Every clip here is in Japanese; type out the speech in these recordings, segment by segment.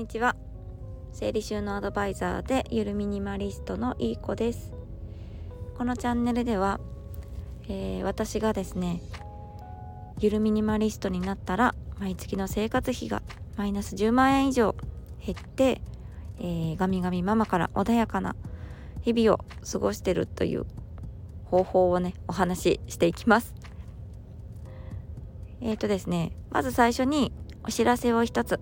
にちは。整理収納アドバイザーでゆるミニマリストのいい子です。このチャンネルでは、えー、私がですねゆるミニマリストになったら毎月の生活費がマイナス10万円以上減って、えー、ガミガミママから穏やかな日々を過ごしてるという方法をねお話ししていきます。えっ、ー、とですねまず最初にお知らせを一つ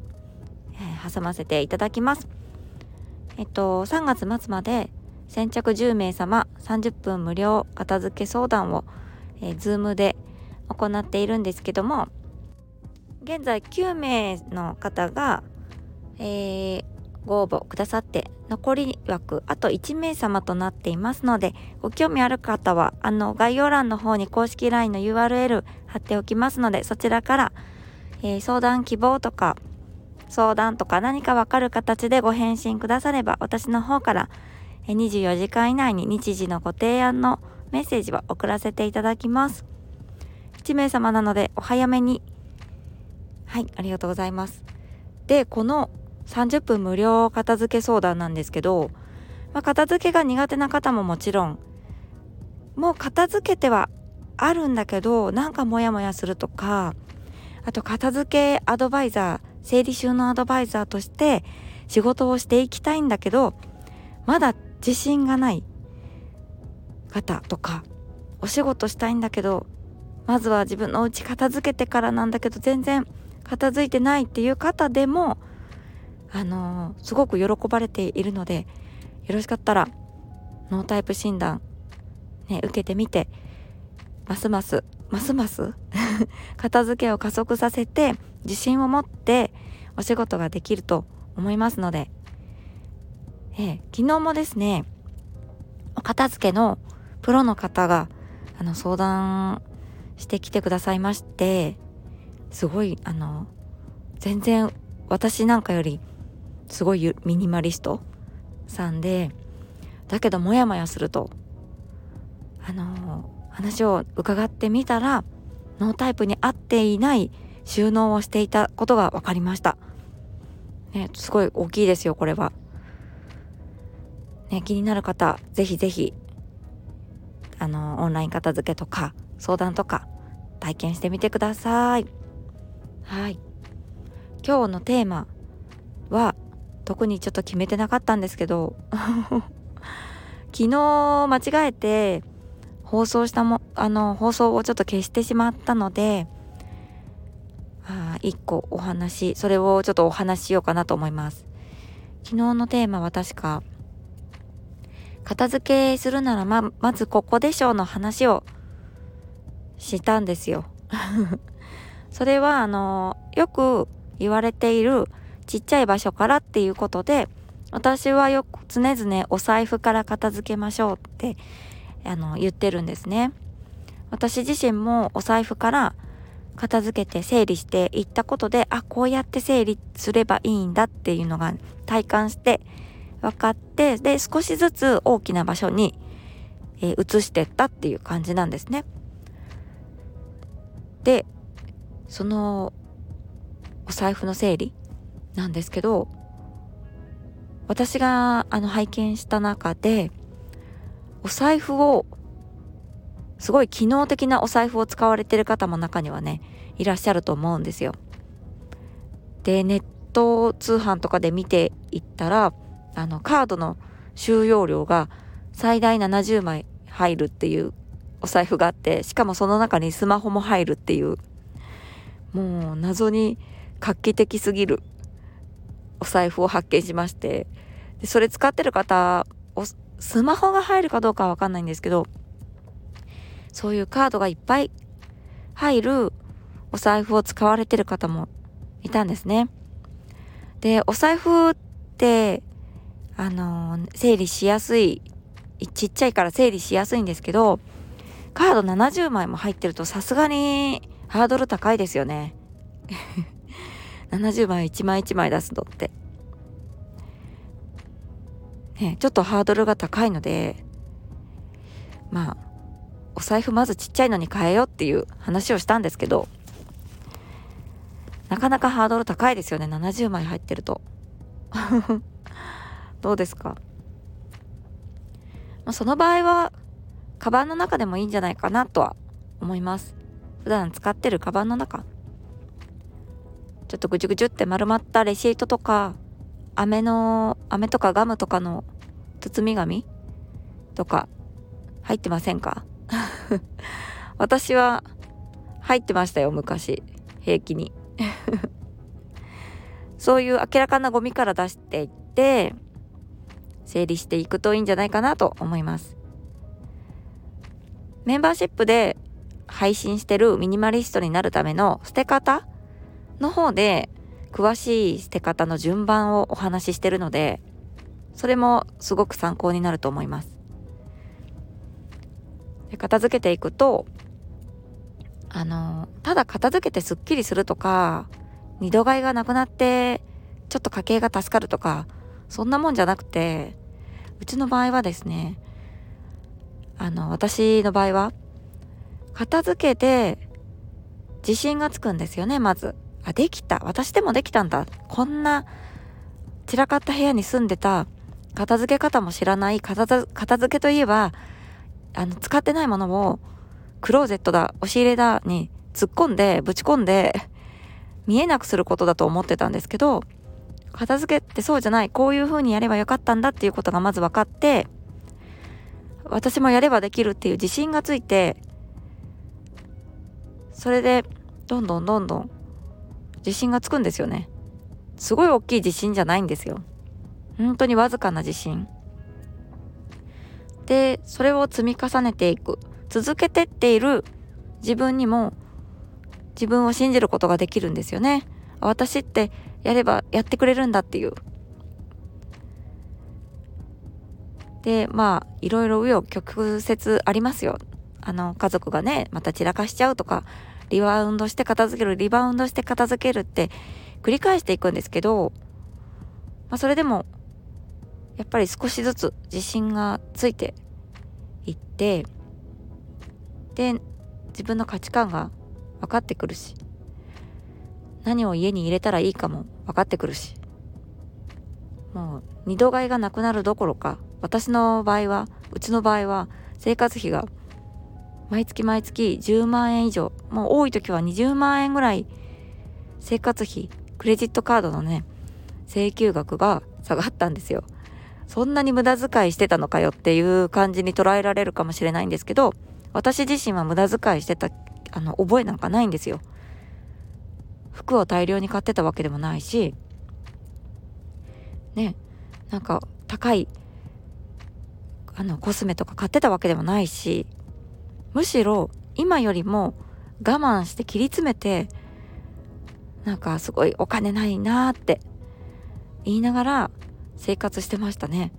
挟ませていただきます。えっと、3月末まで先着10名様30分無料片付け相談を、えー、Zoom で行っているんですけども、現在9名の方が、えー、ご応募くださって残り枠あと1名様となっていますのでご興味ある方はあの概要欄の方に公式 LINE の URL 貼っておきますのでそちらから、えー、相談希望とか相談とか何かわかる形でご返信くだされば私の方から24時間以内に日時のご提案のメッセージは送らせていただきます。1名様なのでお早めに。はい、ありがとうございます。で、この30分無料片付け相談なんですけど、まあ、片付けが苦手な方ももちろん、もう片付けてはあるんだけど、なんかモヤモヤするとか、あと片付けアドバイザー、整理収納アドバイザーとして仕事をしていきたいんだけどまだ自信がない方とかお仕事したいんだけどまずは自分のお家片付けてからなんだけど全然片付いてないっていう方でもあのー、すごく喜ばれているのでよろしかったらノータイプ診断ね受けてみてますますますます 片付けを加速させて自信を持ってお仕事ができると思いますので、え、昨日もですねお片付けのプロの方があの相談してきてくださいましてすごいあの全然私なんかよりすごいミニマリストさんでだけどモヤモヤするとあの話を伺ってみたらノータイプに合っていない収納をしていたことが分かりました。ね、すごい大きいですよ、これは。ね、気になる方、ぜひぜひ、あの、オンライン片付けとか、相談とか、体験してみてください。はい。今日のテーマは、特にちょっと決めてなかったんですけど、昨日間違えて、放送したも、あの、放送をちょっと消してしまったので、あ1個お話、それをちょっとお話しようかなと思います。昨日のテーマは確か、片付けするならま、まずここでしょうの話をしたんですよ。それは、あの、よく言われているちっちゃい場所からっていうことで、私はよく常々お財布から片付けましょうってあの言ってるんですね。私自身もお財布から片付けて整理していったことであこうやって整理すればいいんだっていうのが体感して分かってで少しずつ大きな場所に、えー、移してったっていう感じなんですね。でそのお財布の整理なんですけど私があの拝見した中でお財布をすごい機能的なお財布を使われてる方も中にはねいらっしゃると思うんですよ。でネット通販とかで見ていったらあのカードの収容量が最大70枚入るっていうお財布があってしかもその中にスマホも入るっていうもう謎に画期的すぎるお財布を発見しましてでそれ使ってる方スマホが入るかどうかはわかんないんですけど、そういうカードがいっぱい入るお財布を使われてる方もいたんですね。で、お財布って、あの、整理しやすい、ちっちゃいから整理しやすいんですけど、カード70枚も入ってるとさすがにハードル高いですよね。70枚1枚1枚出すのって。ね、ちょっとハードルが高いので、まあ、お財布まずちっちゃいのに変えようっていう話をしたんですけど、なかなかハードル高いですよね、70枚入ってると。どうですか、まあ、その場合はカバンの中でもいいんじゃないかなとは思います。普段使ってるカバンの中。ちょっとぐちゅぐちゅって丸まったレシートとか飴の飴とかガムとかの包み紙とか入ってませんか？私は入ってましたよ昔。平気に。そういう明らかなゴミから出していって整理していくといいんじゃないかなと思います。メンバーシップで配信してるミニマリストになるための捨て方の方で詳しい捨て方の順番をお話ししてるのでそれもすごく参考になると思います。で片付けていくとあのただ片付けてすっきりするとか二度買いがなくなってちょっと家計が助かるとかそんなもんじゃなくてうちの場合はですねあの私の場合は片付けて自信がつくんですよねまず。あできた。私でもできたんだ。こんな散らかった部屋に住んでた片付け方も知らない片付けといえばあの使ってないものをクローゼットだ押し入れだに突っ込んでぶち込んで見えなくすることだと思ってたんですけど片付けってそうじゃない。こういう風にやればよかったんだっていうことがまず分かって私もやればできるっていう自信がついてそれでどんどんどんどん自信がつくんですよね。すごい大きい自信じゃないんですよ。本当にわずかな自信。でそれを積み重ねていく。続けてっている自分にも自分を信じることができるんですよね。私ってやればやってくれるんだっていう。でまあいろいろ紆余曲折ありますよ。あの家族がねまた散らかしちゃうとかリバウンドして片付けるリバウンドして片付けるって繰り返していくんですけど、まあ、それでもやっぱり少しずつ自信がついていってで自分の価値観が分かってくるし何を家に入れたらいいかも分かってくるしもう二度買いがなくなるどころか私の場合はうちの場合は生活費が毎月毎月10万円以上。もう多い時は20万円ぐらい。生活費クレジットカードのね請求額が下がったんですよ。そんなに無駄遣いしてたのかよっていう感じに捉えられるかもしれないんですけど私自身は無駄遣いしてたあの覚えなんかないんですよ。服を大量に買ってたわけでもないしねなんか高いあのコスメとか買ってたわけでもないしむしろ今よりも我慢して切り詰めてなんかすごいお金ないなって言いながら生活してましたね。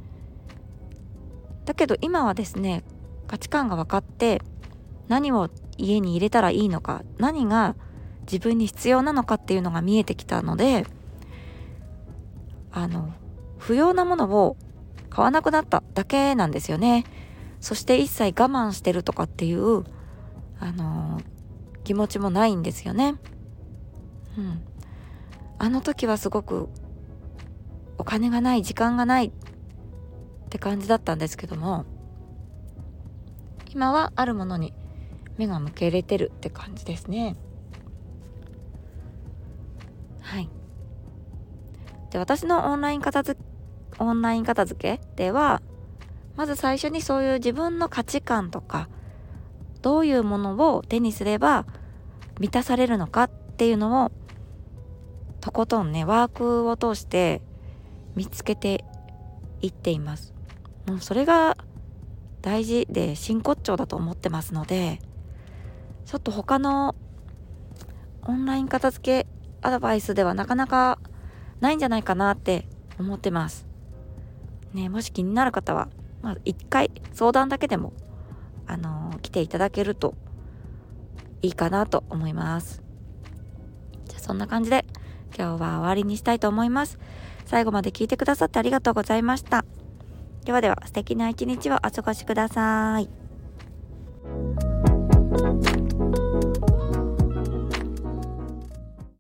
だけど今はですね価値観が分かって何を家に入れたらいいのか何が自分に必要なのかっていうのが見えてきたのであの不要なものを買わなくなっただけなんですよね。そして一切我慢してるとかっていうあの気持ちもないんですよね。うん。あの時はすごくお金がない時間がないって感じだったんですけども今はあるものに目が向けれてるって感じですね。はい。で私のオンライン片付オンライン片付けではまず最初にそういう自分の価値観とかどういうものを手にすれば満たされるのかっていうのをとことんねワークを通して見つけていっています。もうそれが大事で真骨頂だと思ってますのでちょっと他のオンライン片付けアドバイスではなかなかないんじゃないかなって思ってます。ねもし気になる方はまあ一回相談だけでもあのー、来ていただけるといいかなと思いますじゃあそんな感じで今日は終わりにしたいと思います最後まで聞いてくださってありがとうございました。ではでは素敵な一日をお過ごしください。